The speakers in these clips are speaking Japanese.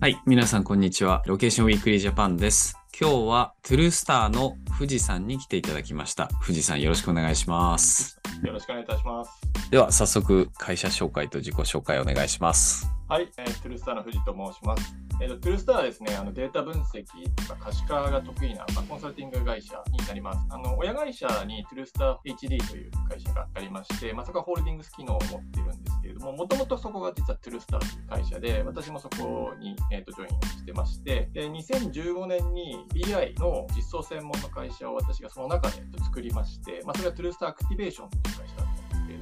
はい、皆さんこんにちは。 Location Weekly Japan です。今日は truestar の藤さんに来ていただきました。藤さんよろしくお願いします。よろしくお願いいたします。では早速会社紹介と自己紹介お願いします。はい、えー truestar の藤と申します。えーと truestar はですね、あのデータ分析とか可視化が得意な、まあ、コンサルティング会社になります。あの親会社にトゥルースター HD という会社がありまして、まあ、そこはホールディングス機能を持っているんですけれども、もともとそこが実は truestar という会社で、私もそこに、えーとジョインしてまして、で2015年に BI の実装専門の会社を私がその中で作りまして、まあ、それが truestar アクティベーションという会社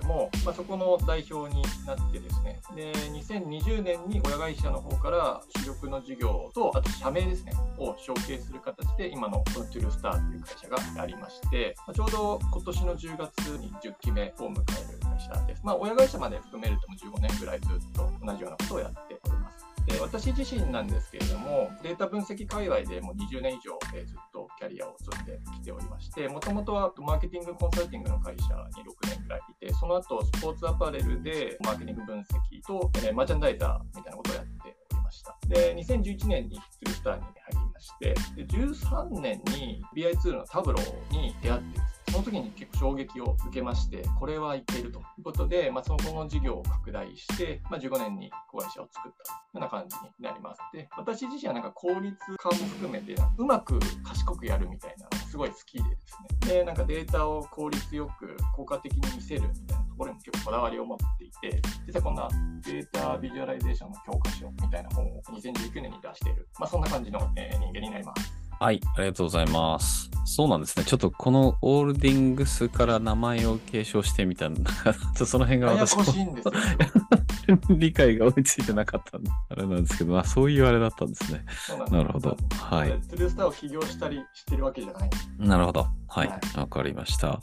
も、まあ、そこの代表になってですね、で2020年に親会社の方から主力の事業と、あと社名ですね、を承継する形で、今のこのトゥルースターという会社がありまして、まあちょうど今年の10月に10期目を迎える会社です。まあ、親会社まで含めるとも15年ぐらいずっと同じようなことをやっております。で私自身なんですけれども、データ分析界隈でもう20年以上、えーずっとキャリアを積んできておりまして、もともとはマーケティングコンサルティングの会社に6年ぐらいいて、その後スポーツアパレルでマーケティング分析と、えーマーチャンダイザーみたいなことをやっておりました。で、2011年にトゥルスターに入りまして、で13年に BI ツールのタブローに出会ってですねその時に結構衝撃を受けまして、これはいけるということで、まあ、その後の事業を拡大して、まあ、15年に子会社を作ったような感じになります。で、私自身はなんか効率化も含めて、うまく賢くやるみたいなすごい好きでですね。で、なんかデータを効率よく効果的に見せるみたいなところにも結構こだわりを持っていて、実はこんなデータビジュアライゼーションの教科書みたいな本を2019年に出している、まあ、そんな感じの、え人間になります。はい、ありがとうございます。そうなんですね。ちょっとこのホールディングスから名前を継承してみたんだ。ちょその辺が私も。理解が追いついてなかったあれなんですけど、まあそういうあれだったんですね。なるほど。はい。 truestar を起業したりしてるわけじゃない。なるほど。はいは。わかりました。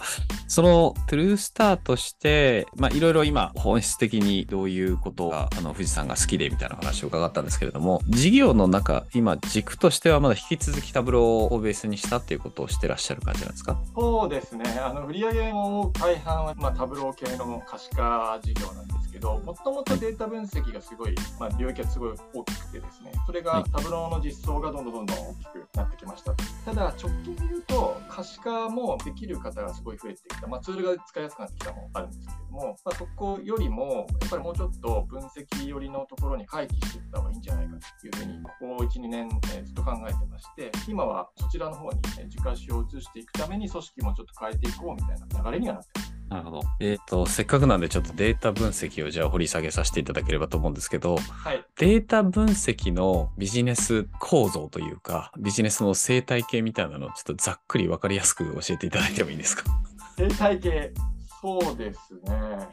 そのトゥルースターとして、まあいろいろ今本質的にどういうことが、あの、富士山が好きでみたいな話を伺ったんですけれども、事業の中、今軸としてはまだ引き続きタブローをベースにしたっていうことをしてらっしゃる感じなんですか？そうですね。あの売上の大半は、まあ、タブロー系の可視化事業なんですけど、もともとデータ分析がすごい、まあ、領域がすごい大きくてですね、それはいがタブローの実装がどんどんどんどん大きくなってきました。ただ、直近で言うと、可視化もできる方がすごい増えてきた、まあ、ツールが使いやすくなってきたのもあるんですけれども、まあ、そこよりも、やっぱりもうちょっと分析寄りのところに回帰していった方がいいんじゃないかというふうに、ここ1、2年、えーずっと考えてまして、今はそちらの方に、えー軸足を移していくために組織もちょっと変えていこうみたいな流れにはなってます。なるほど。えっ、と、せっかくなんでちょっとデータ分析をじゃあ掘り下げさせていただければと思うんですけど、はい。データ分析のビジネス構造というか、ビジネスの生態系みたいなのをちょっとざっくりわかりやすく教えていただいてもいいですか？生態系、そうですね。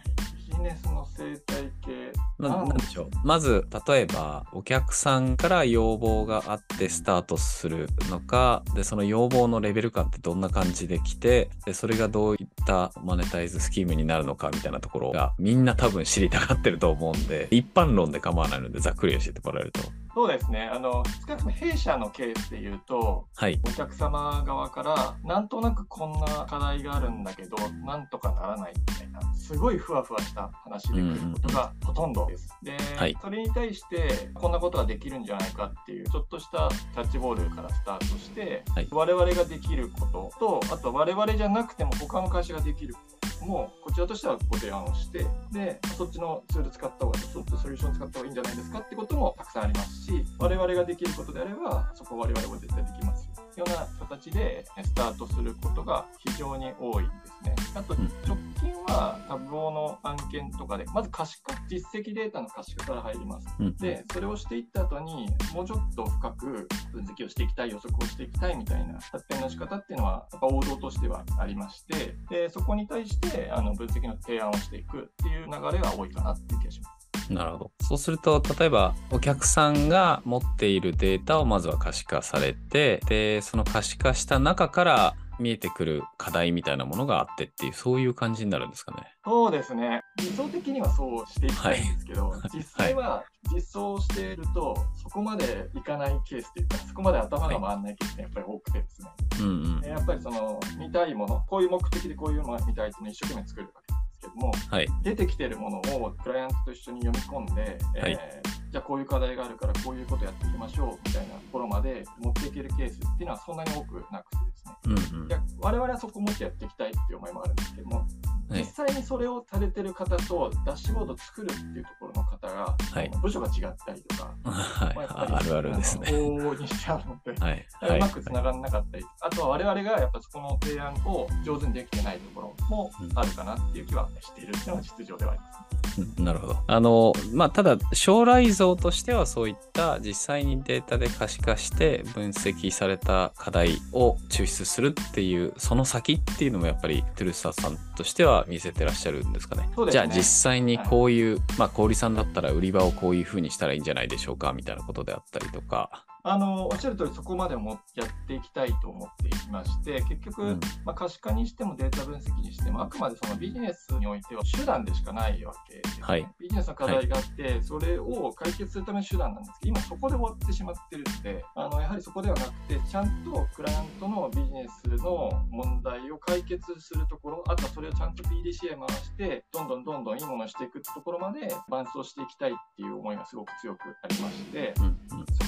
ビジネスの生態系。ななんでしょう。まず例えばお客さんから要望があってスタートするのかでその要望のレベル感ってどんな感じで来てでそれがどういったマネタイズスキームになるのかみたいなところがみんな多分知りたがってると思うんで一般論で構わないのでざっくり教えてもらえるとそうですね。あの、少なくとも弊社のケースで言うと、はい。お客様側から、なんとなくこんな課題があるんだけど、なんとかならないみたいな、すごいふわふわした話で来ることがほとんどです。で、はい。それに対して、こんなことができるんじゃないかっていう、ちょっとしたキャッチボールからスタートして、はい。我々ができることと、あと我々じゃなくても他の会社ができることも、こちらとしてはご提案をして、で、そっちのツール使った方がいい、そっちのソリューション使った方がいいんじゃないですかってこともたくさんありますし、我々ができることであれば、そこ我々も絶対できますよ。ような形でスタートすることが非常に多いですね。あとうん直近はタブローの案件とかで、まず可視化、実績データの可視化から入ります。うんで、それをしていった後に、もうちょっと深く分析をしていきたい、予測をしていきたいみたいな発展の仕方っていうのは、やっぱ王道としてはありまして、でそこに対してあの分析の提案をしていくっていう流れが多いかなっていう気がします。なるほど。そうすると、例えば、お客さんが持っているデータをまずは可視化されて、で、その可視化した中から見えてくる課題みたいなものがあってっていう、そういう感じになるんですかね。そうですね。理想的にはそうしていきたいんですけど、い実際は実装していると、そこまでいかないケースというか、そこまで頭が回らないケースがやっぱり多くてですね。うんうん。やっぱりその見たいもの、こういう目的でこういうのが見たいっていうのを一生懸命作るわけですけども、はい。出てきてるものをクライアントと一緒に読み込んで、はいえーじゃあこういう課題があるからこういうことやっていきましょうみたいなところまで持っていけるケースっていうのはそんなに多くなくてですね、うんうんいや我々はそこをもっとやっていきたいっていう思いもあるんですけども、はい実際にそれをされてる方とダッシュボードを作るっていうところの方が、はい部署が違ったりとか、はいまああるあるですね。往々にしちゃうので、はい。はいうまくつながらなかったり、あとは我々がやっぱそこの提案を上手にできてないところもあるかなっていう気はしているっていうのが実情ではあります。うんなるほど。あの、まあ、ただ、将来像としてはそういった実際にデータで可視化して分析された課題を抽出するっていう、その先っていうのもやっぱりトゥルースターさんとしては見せてらっしゃるんですかね。ねじゃあ実際にこういう、まあ、小売さんだったら売り場をこういうふうにしたらいいんじゃないでしょうかみたいなことであったりとか。あのおっしゃる通り、そこまでもやっていきたいと思っていまして、結局、うん。まあ、可視化にしてもデータ分析にしても、あくまでそのビジネスにおいては手段でしかないわけです、ね。はい。ビジネスの課題があって、それを解決するための手段なんです。けど、今そこで終わってしまってるので、あのやはりそこではなくて、ちゃんとクライアントのビジネスの問題を解決するところ、あとはそれをちゃんと PDCA 回して、どんどんどんどんいいものをしていくところまで伴走していきたいっていう思いがすごく強くありまして、うん。うん。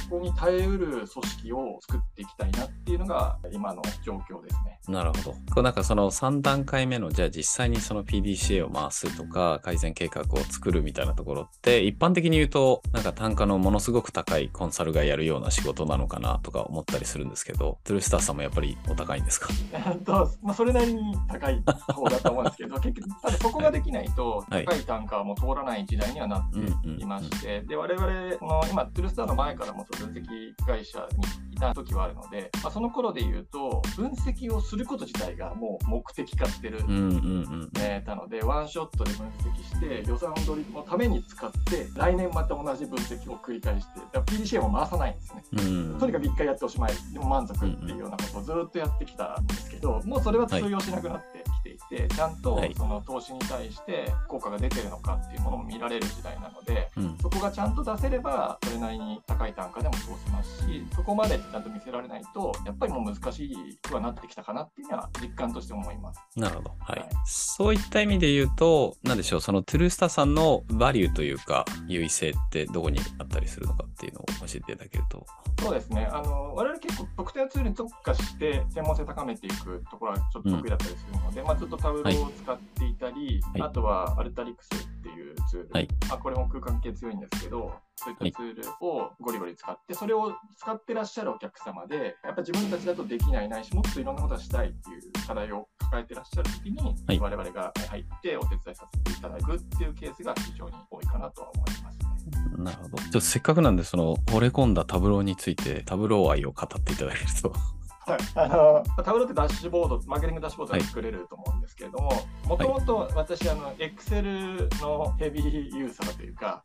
そこに耐えうる組織を作っていきたいなっていうのが今の状況ですね。なるほど。こうなんかその3段階目の、じゃあ実際にその PDCA を回すとか、改善計画を作るみたいなところって、一般的に言うと、なんか単価のものすごく高いコンサルがやるような仕事なのかなとか思ったりするんですけど、トゥルースターさんもやっぱりお高いんですか？え っとまあ、それなりに高い方だと思うんですけど、結局、ただそこができないと、はい高い単価はもう通らない時代にはなっていまして、で我々この今、トゥルスターの前からも分析会社にいた時はあるので、まあ、その頃で言うと、分析をすること自体がもう目的化してるうんうんうん。えーたので、ワンショットで分析して、予算取りのために使って、来年また同じ分析を繰り返して、だから PDCA も回さないんですね。うんとにかく1回やっておしまい、でも満足っていうようなことをずっとやってきたんですけど、もうそれは通用しなくなってきていて、ちゃんとはいその投資に対して効果が出てるのかっていうものも見られる時代なので、うんそこがちゃんと出せれば、それなりに高い単価でも通せますし、そこまでちゃんと見せられないと、やっぱりもう難しくはなってきたかなっていうのは実感として思います。なるほど。はい。はいそういった意味で言うと、なんでしょう、そのトゥルースターさんのバリューというか、優位性ってどこにあったりするのかっていうのを教えていただけると。そうですね。あの、我々結構特定のツールに特化して専門性高めていくところはちょっと得意だったりするので、まあずっとタブローを使っていたり、はいあとはアルタリクスっていうツール、はいまあこれも空間系強いんですけど、そういったツールをゴリゴリ使って、それを使ってらっしゃるお客様で、やっぱ自分たちだとできないないし、もっといろんなことがしたいっていう課題を抱えてらっしゃるときに、はい我々が入ってお手伝いさせていただくっていうケースが非常に多いかなとは思いますね。なるほど。ちょっとせっかくなんで、その、惚れ込んだタブローについて、タブロー愛を語っていただけると。はい、あのタブローってダッシュボード、マーケティングダッシュボードが作れると思うんですけれども、もともと私、あの、Excel のヘビーユーザーというか。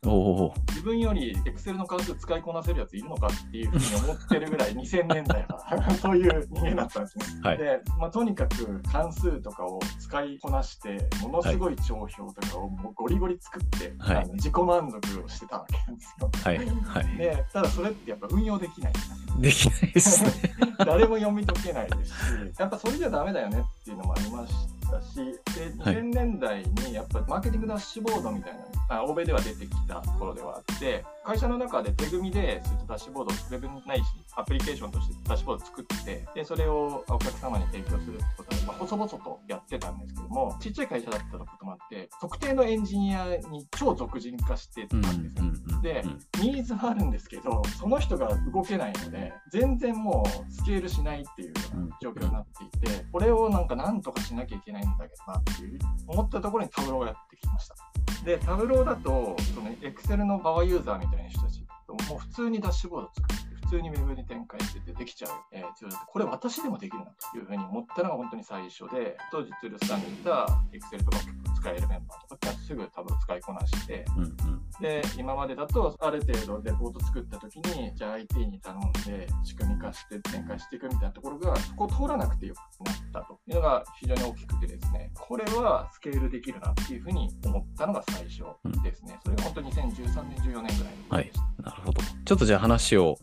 自分より Excel の関数使いこなせるやついるのかっていうふうに思ってるぐらい2000年代は そういう人間だったんですね。はいで、まあ、とにかく関数とかを使いこなして、ものすごい帳表とかをもうゴリゴリ作って、はいあの自己満足をしてたわけなんですよ。はい。はい。で、ただそれってやっぱ運用できないんでね。できないですね。誰も読み解けないですし、やっぱそれじゃダメだよねっていうのもありまし。たし、ではい2000年代にやっぱりマーケティングダッシュボードみたいなあ欧米では出てきたところではあって、会社の中で手組みでそういったダッシュボードをウェブないし、アプリケーションとしてダッシュボードを作って、でそれをお客様に提供するってことは、まあ、細々とやってたんですけども、ちっちゃい会社だったこともあって、特定のエンジニアに超俗人化してたうんんですね。うんでうんニーズはあるんですけど、その人が動けないので、全然もうスケールしないっていうような状況になっていて、これをなんかなんとかしなきゃいけないんだけどなっていう思ったところにタブローをやってきました。で、タブローだと、その Excel のバワーユーザーみたいな人たち、もう普通にダッシュボード作って、る通にウェブに展開しててできちゃう、えーツールでこれ私でもできるなというふうに思ったのが本当に最初で、当時ツールスタンにいた Excel とか使えるメンバーとかがすぐタブ使いこなして、うんうん。で今までだとある程度レポート作った時にじゃあ IT に頼んで仕組み化して展開していくみたいなところがそこを通らなくてよくなったというのが非常に大きくてですね。これはスケールできるなっていうふうに思ったのが最初ですね、それが本当に2013年14年ぐらいでした、なるほど。ちょっとじゃあ話を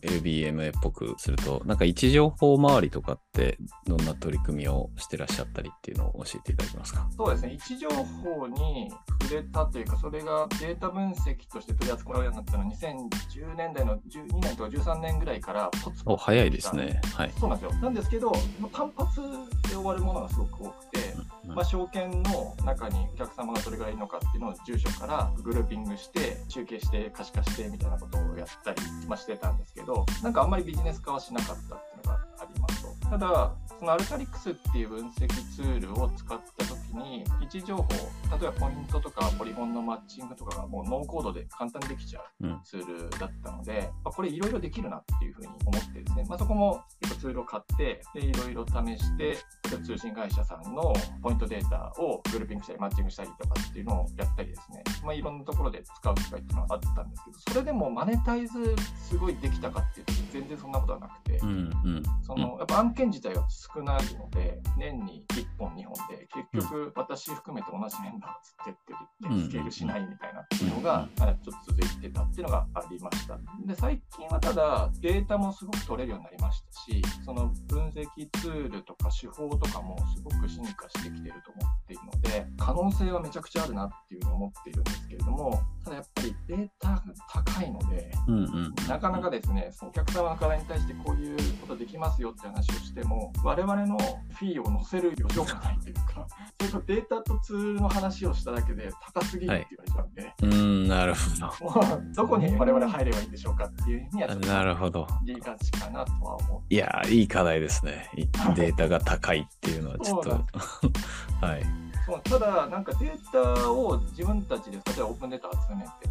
LBMA っぽくすると、なんか位置情報周りとかってどんな取り組みをしてらっしゃったりっていうのを教えていただけますか？そうですね位置情報に触売れたというか、それがデータ分析として取り扱うようになったのは2010年代の12年とか13年ぐらいからポツポツお早いですね。はい。そうなんですよ。なんですけど、単発で終わるものがすごく多くて、うんまあ、証券の中にお客様がどれぐらいいるのかっていうのを住所からグルーピングして集計して可視化してみたいなことをやったり、まあ、してたんですけどなんかあんまりビジネス化はしなかったっていうのがありますとただそのアルタリックスっていう分析ツールを使った時に位置情報例えばポイントとかポリゴンのマッチングとかがもうノーコードで簡単にできちゃううんツールだったので、まあ、これいろいろできるなっていうふうに思ってですね、まあ、そこもツールを買ってでいろいろ試して通信会社さんのポイントデータをグルーピングしたりマッチングしたりとかっていうのをやったりですね、まあ、いろんなところで使う機会っていうのはあったんですけどそれでもマネタイズすごいできたかっていうと全然そんなことはなくて。うんうん。そのやっぱ案件自体が少ないので、年に1本、2本で、結局、私含めて同じメンバーがつってってうんて、スケールしないみたいなのが、あちょっと続いてたっていうのがありました。で、最近はただ、データもすごく取れるようになりましたし、その分析ツールとか手法とかもすごく進化してきてると思っているので、可能性はめちゃくちゃあるなっていうふうに思っているんですけれども、ただやっぱりデータが高いので、うんうん。なかなかですね、そのお客様の課題に対してこういうことできますよって話をしても、我々のフィーを乗せる余剰がないというか、それとデータとツールの話をしただけで高すぎるって言われちゃうんで、うん、なるほもう どこに我々入ればいいんでしょうかっていうにはなるほど。言いがちかなとは思いやー、いい課題ですね。いデータが高いっていうのはちょっと。はい。う。そうただ、なんかデータを自分たちで、例えばオープンデータ集めて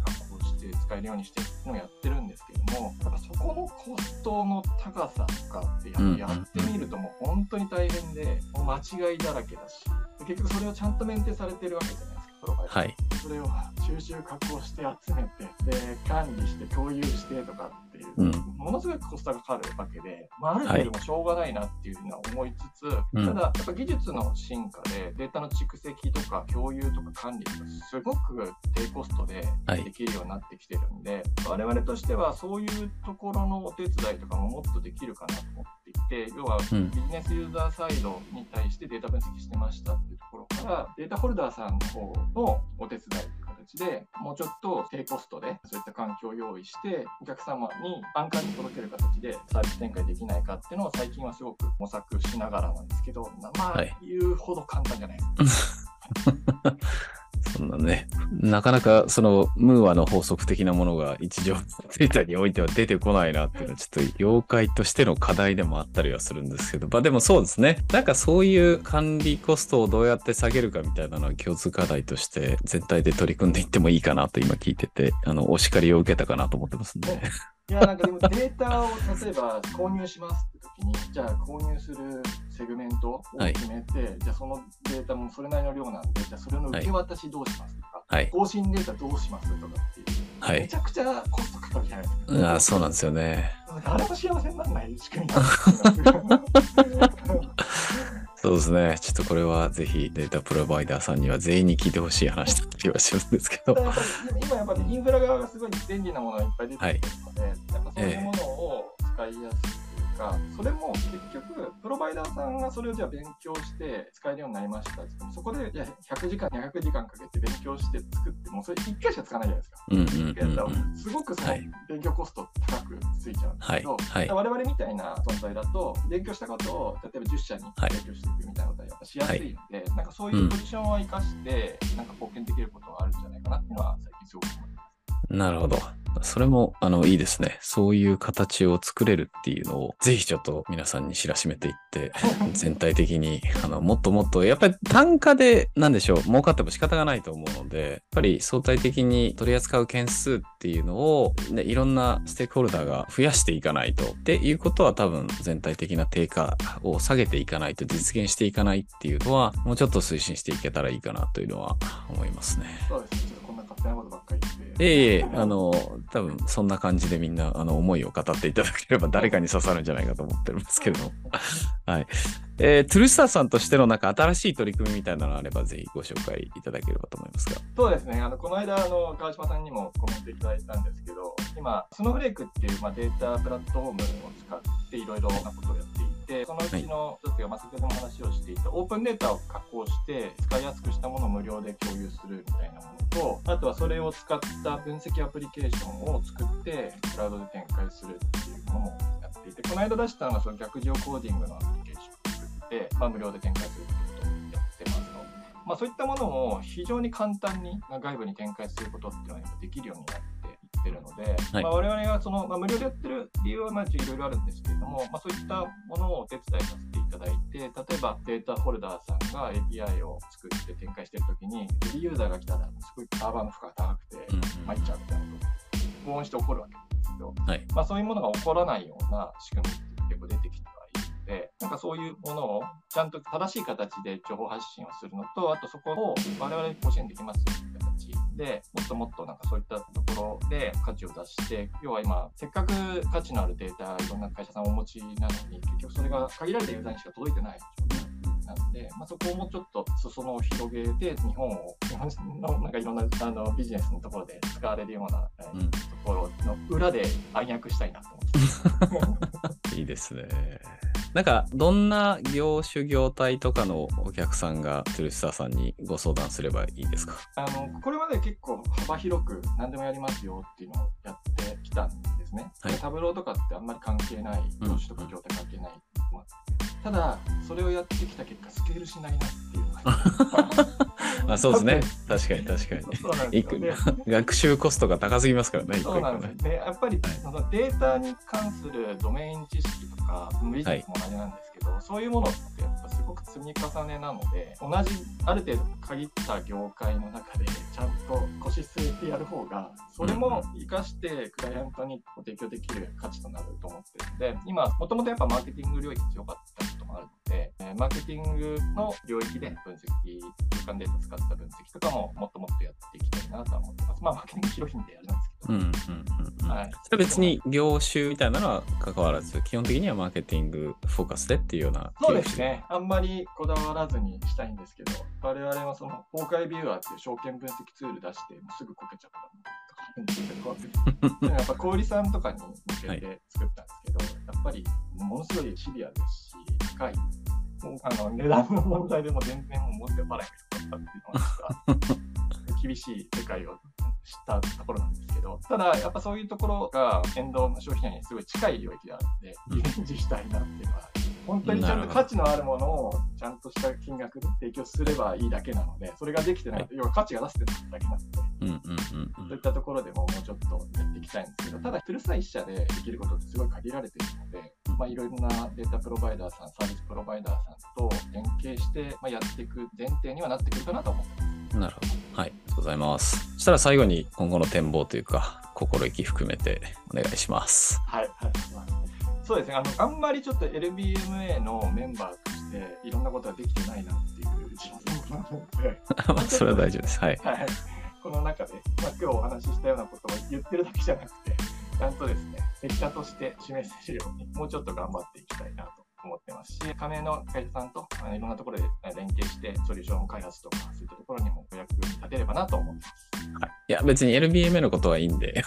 加工して使えるようにしていうのをやってるんですけども、やっぱそこのコストの高さとかってやってみるともう本当に大変で、もう間違いだらけだし、結局それをちゃんとメンテされてるわけじゃないですか、はい。それを収集加工して集めて、で、管理して共有してとかっていう、うん。ものすごいコストがかかるわけで、まあ、ある程度もしょうがないなっていうふうには思いつつ、うん。ただ、やっぱ技術の進化でデータの蓄積とか共有とか管理がすごく低コストではい。できるようになってきてるんで、我々としてはそういうところのお手伝いとかももっとできるかなと思っていて、要はうんビジネスユーザーサイドに対してデータ分析してましたっていうところから、データホルダーさんの方のお手伝いという形で、もうちょっと低コストでそういった環境を用意して、お客様に安価に届ける形でサービス展開できないかっていうのを最近はすごく模索しながらなんですけど、まあ、はい言うほど簡単じゃないです。そんなね、なかなかそのムーアの法則的なものが一条データにおいては出てこないなっていうのはちょっと業界としての課題でもあったりはするんですけど、まあでもそうですね。なんかそういう管理コストをどうやって下げるかみたいなのは共通課題として全体で取り組んでいってもいいかなと今聞いてて、あの、お叱りを受けたかなと思ってますんで。いや、なんかでもデータを例えば購入しますって時に、じゃあ購入するセグメントを決めて、じゃあそのデータもそれなりの量なんで、じゃあそれの受け渡しどうしますとか、はい。更新データどうしますとかっていう、はいめち。ゃくちゃコストかかるじゃないですか。ああ、そうなんですよね。誰も幸せにならない仕組みなんですよ そうですね。ちょっとこれはぜひデータプロバイダーさんには全員に聞いてほしい話だった気はするんですけど。今やっぱりインフラ側がすごい便利なものがいっぱい出てきてるので、やっぱそういうものを使いやすいというか、それも結局、プロバイダーさんがそれをじゃあ勉強して使えるようになりましたそこでじゃあ100時間、200時間かけて勉強して作っても、それ1回しか使わないじゃないですか。うんうんうんうん。すごくそのはい勉強コスト高くついちゃうんですはい。けど、はい。我々みたいな存在だと、勉強したことを例えば10社にはい提供していくみたいなことはやっぱしやすいので、なんかそういうポジションを生かして、なんか貢献できることはあるんじゃないかなっていうのは最近すごく思います。なるほど。それも、あの、いいですね。そういう形を作れるっていうのを、ぜひちょっと皆さんに知らしめていって、全体的に、あの、もっともっと、やっぱり単価で、なんでしょう、儲かっても仕方がないと思うので、やっぱり相対的に取り扱う件数っていうのを、ね、いろんなステークホルダーが増やしていかないと。っていうことは多分、全体的な低下を下げていかないと実現していかないっていうのは、もうちょっと推進していけたらいいかなというのは思いますね。そうですね、ちょっとこんな勝手なことばっかり。ええあの、多分そんな感じでみんな、あの、思いを語っていただければ誰かに刺さるんじゃないかと思ってるんですけれども。はい。えートゥルスターさんとしてのなんか新しい取り組みみたいなのがあれば、ぜひご紹介いただければと思いますが。そうですね、あのこの間あの、川島さんにもコメントいただいたんですけど、今、スノーフレークっていう、まあ、データプラットフォームを使っていろいろなことをやっていて、そのうちの一つが、まあ、先ほども話をしていた、オープンデータを加工して、使いやすくしたものを無料で共有するみたいなものと、あとはそれを使った分析アプリケーションを作って、クラウドで展開するっていうものもやっていて、この間出したのはその逆上コーディングのアプリケーションを作って、まあ、無料で展開するっていうことをやってますと。まあ、そういったものも非常に簡単にまあ外部に展開することっていうのは今できるようになっていってるので、はい。まあ、我々がその、まあ、無料でやってる理由はまあいろいろあるんですけれども、まあ、そういったものをお手伝いさせていただいて、例えばデータホルダーさんが API を作って展開しているときに、ヘビーユーザーが来たら、すごいサーバーの負荷が高くてうん参っちゃうみたいなことが、防音して起こるわけですけど、はい。まあ、そういうものが起こらないような仕組みって結構出てきてはいるので、なんかそういうものをちゃんと正しい形で情報発信をするのと、あとそこを我々にご支援できますよで、もっともっとなんかそういったところで価値を出して、要は今、せっかく価値のあるデータ、いろんな会社さんお持ちなのに、結局それが限られたユーザーにしか届いてない状態なので、まあ、そこをもうちょっと裾野を広げて、日本を、日本のなんかいろんなあのビジネスのところで使われるような、えーうんところの裏で暗躍したいなと思って いいですね。なんか、どんな業種業態とかのお客さんがトゥルスターさんにご相談すればいいですか？あのこれまで結構幅広く何でもやりますよっていうのをやってきたんですね。はいタブローとかってあんまり関係ない、業種とか業態関係ない。まあただ、それをやってきた結果、スケールしないなっていう あそうですね。確かに確かに。そうなんです 学習コストが高すぎますからね、そうなんです。で、やっぱり、はいそのデータに関するドメイン知識とか、ビジネスも同じなんですけど、そういうものってやっぱすごく積み重ねなので、同じ、ある程度限った業界の中で、ちゃんと腰据えてやる方が、それも活かしてクライアントに提供できる価値となると思ってるので、今、もともとやっぱマーケティング領域強かったえーマーケティングの領域で分析、空間データ使った分析とかももっともっとやっていきたいなとは思ってます。まあ、マーケティング広いんでやるんですけど、うんうんうんうん。はいそれ別に業種みたいなのは関わらず、基本的にはマーケティングフォーカスでっていうようなそうですね。あんまりこだわらずにしたいんですけど、我々はその、崩壊ビューアーっていう証券分析ツール出して、すぐこけちゃったんですやっぱ小売さんとかに向けて作ったんですけど、やっぱりものすごいシビアですし、高い。もうあの値段の問題でも全然もう持って払いが良かったっていうのが厳しい世界を知ったところなんですけど、ただやっぱそういうところが変動の商品にすごい近い領域であるので、リベンジしたいなっていうのは、本当にちゃんと価値のあるものをちゃんとした金額で提供すればいいだけなので、それができてないと、要は価値が出せてないだけなので、うんうんうんそういったところでももうちょっとやっていきたいんですけど、ただ、トゥルースター一社でできることってすごい限られているので、まあ、いろいろなデータプロバイダーさん、サービスプロバイダーさんと連携して、まあ、やっていく前提にはなってくるかなと思ってます。うん。なるほど。はい。ありがとうございます。そしたら最後に今後の展望というか、心意気含めてお願いします。はい、ありがとうございます。そうですねあの、あんまりちょっと LBMA のメンバーとして、いろんなことができてないなっていう自分なので、まあそれは大丈夫です。はい。はい、この中で、まあ、今日お話ししたようなことを言ってるだけじゃなくて、ちゃんとですね、結果として示せるように、もうちょっと頑張っていきたいなと思ってますし、加盟の会社さんとあのいろんなところで連携して、ソリューション開発とか、そういったところにもお役に立てればなと思ってはい、いや、別に LBMA のことはいいんで、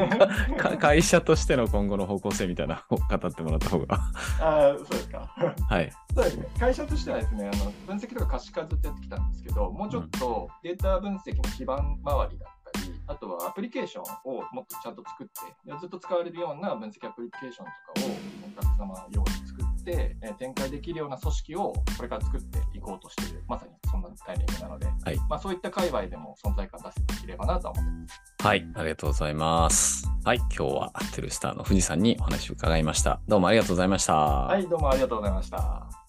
会社としての今後の方向性みたいなのを語ってもらった方が。あーそうですか。はい。そうですね、会社としてはですね、あの分析とか可視化ずっとやってきたんですけど、もうちょっとデータ分析の基盤周りだったり、あとはアプリケーションをもっとちゃんと作って、ずっと使われるような分析アプリケーションとかをお客様用に作って、えー展開できるような組織をこれから作っていこうとしている、まさにそんなタイミングなので、はいまあ、そういった界隈でも存在感出せていければなとは思ってます。はい。ありがとうございます。はい。今日はトゥルスターの富士さんにお話を伺いました。どうもありがとうございました。はい、どうもありがとうございました。